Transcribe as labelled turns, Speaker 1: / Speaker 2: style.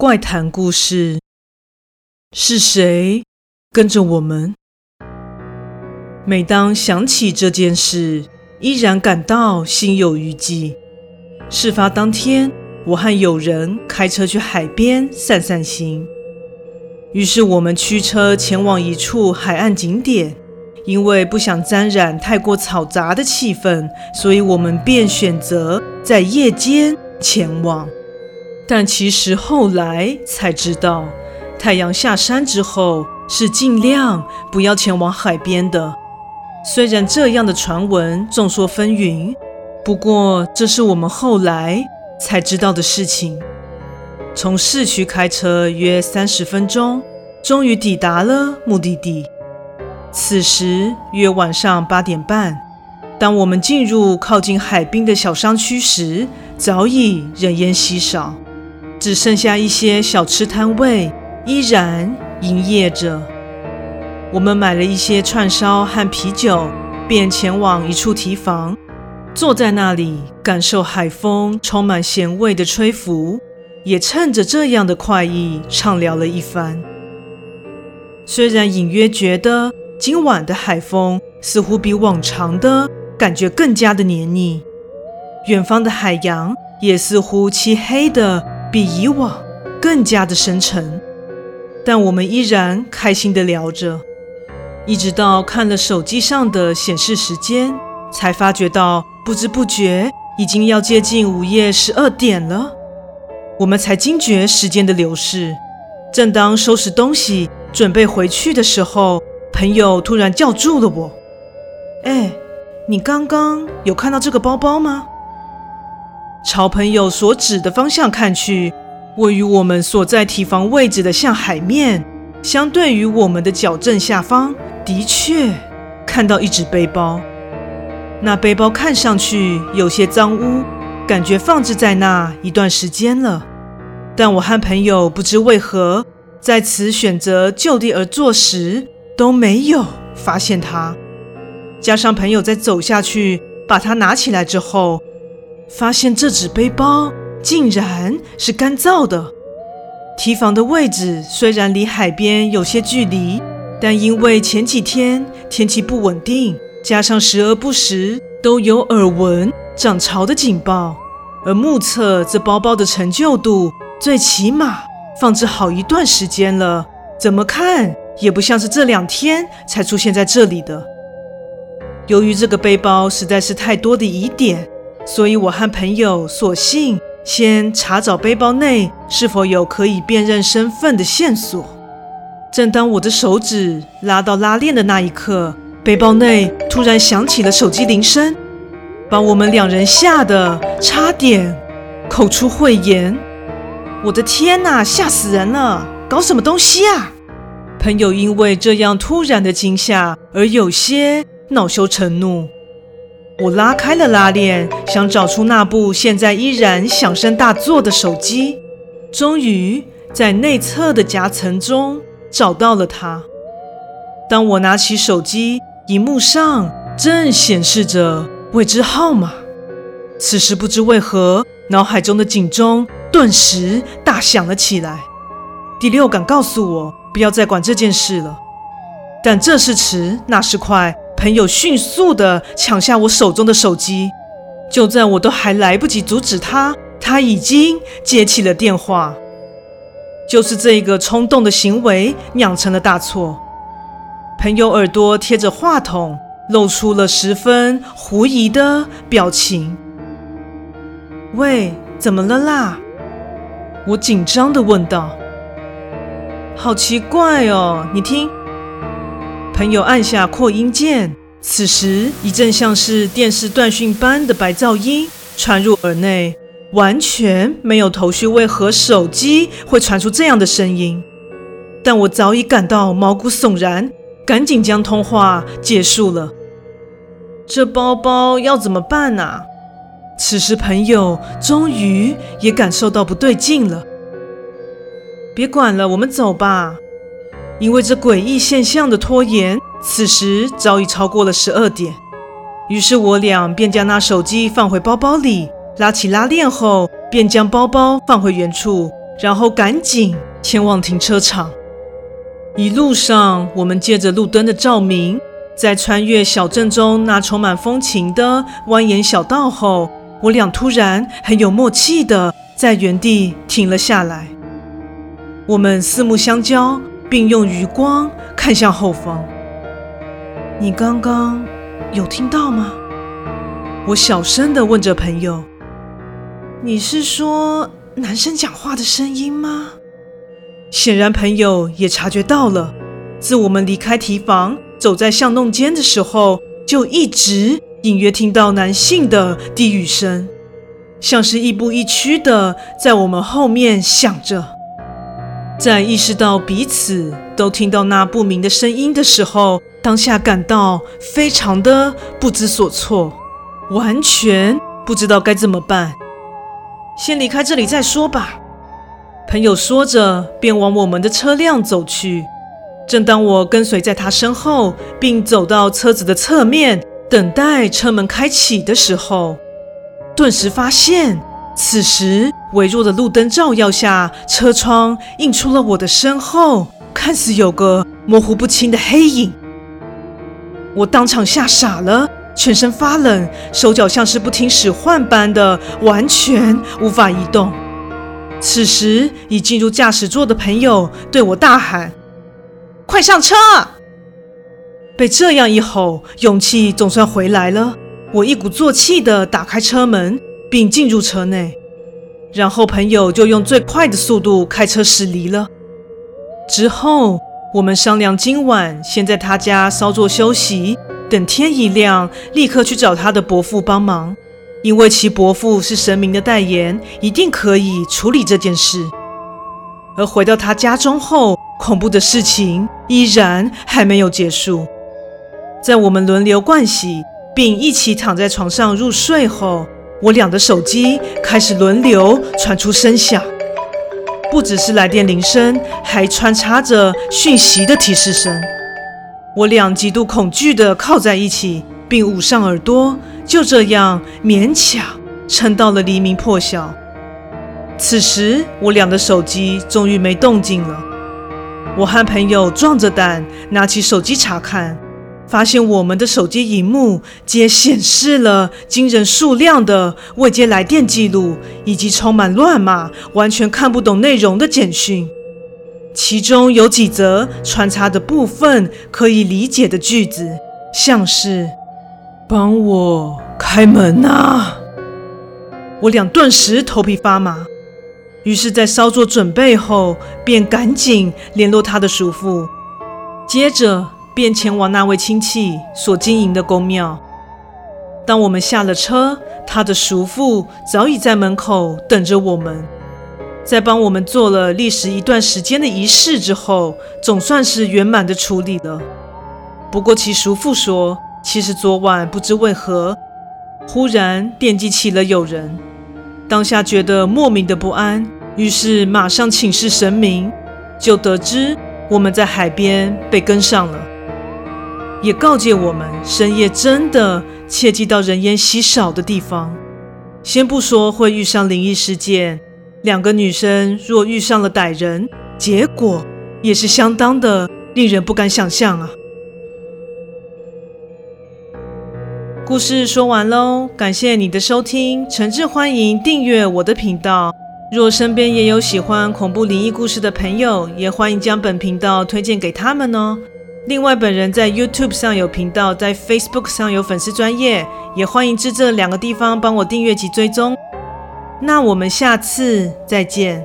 Speaker 1: 怪谈故事。是谁跟着我们？每当想起这件事，依然感到心有余悸。事发当天，我和友人开车去海边散散心，于是我们驱车前往一处海岸景点。因为不想沾染太过嘈杂的气氛，所以我们便选择在夜间前往。但其实后来才知道，太阳下山之后是尽量不要前往海边的。虽然这样的传闻众说纷纭，不过这是我们后来才知道的事情。从市区开车约三十分钟，终于抵达了目的地。此时约晚上八点半，当我们进入靠近海滨的小商区时，早已人烟稀少，只剩下一些小吃摊位依然营业着。我们买了一些串烧和啤酒，便前往一处提房，坐在那里感受海风充满咸味的吹拂，也趁着这样的快意畅聊了一番。虽然隐约觉得。今晚的海风似乎比往常的感觉更加的黏腻，远方的海洋也似乎漆黑的比以往更加的深沉。但我们依然开心的聊着，一直到看了手机上的显示时间，才发觉到不知不觉已经要接近午夜十二点了。我们才惊觉时间的流逝。正当收拾东西准备回去的时候。朋友突然叫住了我：“哎，你刚刚有看到这个包包吗？”朝朋友所指的方向看去，位于我们所在堤防位置的向海面，相对于我们的脚正下方，的确看到一只背包。那背包看上去有些脏污，感觉放置在那一段时间了。但我和朋友不知为何，在此选择就地而坐时，都没有发现它，加上朋友在走下去把它拿起来之后，发现这只背包竟然是干燥的。提防的位置虽然离海边有些距离，但因为前几天天气不稳定，加上时而不时都有耳闻涨潮的警报，而目测这包包的陈旧度最起码放置好一段时间了，怎么看？也不像是这两天才出现在这里的。由于这个背包实在是太多的疑点，所以我和朋友索性先查找背包内是否有可以辨认身份的线索。正当我的手指拉到拉链的那一刻，背包内突然响起了手机铃声，把我们两人吓得差点口出秽言。我的天哪，吓死人了！搞什么东西啊？朋友因为这样突然的惊吓而有些恼羞成怒。我拉开了拉链，想找出那部现在依然响声大作的手机。终于在内侧的夹层中找到了它。当我拿起手机，荧幕上正显示着未知号码。此时不知为何，脑海中的警钟顿时大响了起来。第六感告诉我。不要再管这件事了。但这是迟，那是快，朋友迅速地抢下我手中的手机。就在我都还来不及阻止他，他已经接起了电话。就是这个冲动的行为酿成了大错。朋友耳朵贴着话筒，露出了十分狐疑的表情。喂，怎么了啦？我紧张地问道。好奇怪哦！你听，朋友按下扩音键，此时一阵像是电视断讯般的白噪音传入耳内，完全没有头绪，为何手机会传出这样的声音？但我早已感到毛骨悚然，赶紧将通话结束了。这包包要怎么办啊？此时朋友终于也感受到不对劲了。别管了，我们走吧。因为这诡异现象的拖延，此时早已超过了十二点。于是我俩便将那手机放回包包里，拉起拉链后，便将包包放回原处，然后赶紧前往停车场。一路上，我们借着路灯的照明，在穿越小镇中那充满风情的蜿蜒小道后，我俩突然很有默契地在原地停了下来。我们四目相交，并用余光看向后方。你刚刚有听到吗？我小声地问着朋友：“你是说男生讲话的声音吗？”显然，朋友也察觉到了。自我们离开提防，走在巷弄间的时候，就一直隐约听到男性的低语声，像是亦步亦趋的在我们后面响着。在意识到彼此都听到那不明的声音的时候，当下感到非常的不知所措，完全不知道该怎么办。先离开这里再说吧。朋友说着，便往我们的车辆走去。正当我跟随在他身后，并走到车子的侧面，等待车门开启的时候，顿时发现，此时微弱的路灯照耀下，车窗映出了我的身后，看似有个模糊不清的黑影。我当场吓傻了，全身发冷，手脚像是不听使唤般的，完全无法移动。此时已进入驾驶座的朋友对我大喊。快上车！被这样一吼，勇气总算回来了。我一鼓作气地打开车门，并进入车内。然后朋友就用最快的速度开车驶离了。之后，我们商量今晚先在他家稍作休息，等天一亮，立刻去找他的伯父帮忙，因为其伯父是神明的代言，一定可以处理这件事。而回到他家中后，恐怖的事情依然还没有结束。在我们轮流盥洗并一起躺在床上入睡后，我俩的手机开始轮流传出声响，不只是来电铃声，还穿插着讯息的提示声。我俩极度恐惧地靠在一起，并捂上耳朵，就这样勉强撑到了黎明破晓。此时，我俩的手机终于没动静了。我和朋友壮着胆拿起手机查看，发现我们的手机萤幕皆显示了惊人数量的未接来电记录，以及充满乱码、完全看不懂内容的简讯。其中有几则穿插的部分可以理解的句子，像是“帮我开门啊”，我俩顿时头皮发麻。于是，在稍作准备后，便赶紧联络他的叔父，接着便前往那位亲戚所经营的宫庙。当我们下了车，他的叔父早已在门口等着我们。在帮我们做了历时一段时间的仪式之后，总算是圆满的处理了。不过，其叔父说，其实昨晚不知为何，忽然惦记起了友人。当下觉得莫名的不安，于是马上请示神明，就得知我们在海边被跟上了，也告诫我们深夜真的切记到人烟稀少的地方。先不说会遇上灵异事件，两个女生若遇上了歹人，结果也是相当的令人不敢想象啊。故事说完喽，感谢你的收听，诚挚欢迎订阅我的频道。若身边也有喜欢恐怖灵异故事的朋友，也欢迎将本频道推荐给他们哦。另外，本人在 YouTube 上有频道，在 Facebook 上有粉丝专业，也欢迎至这两个地方帮我订阅及追踪。那我们下次再见。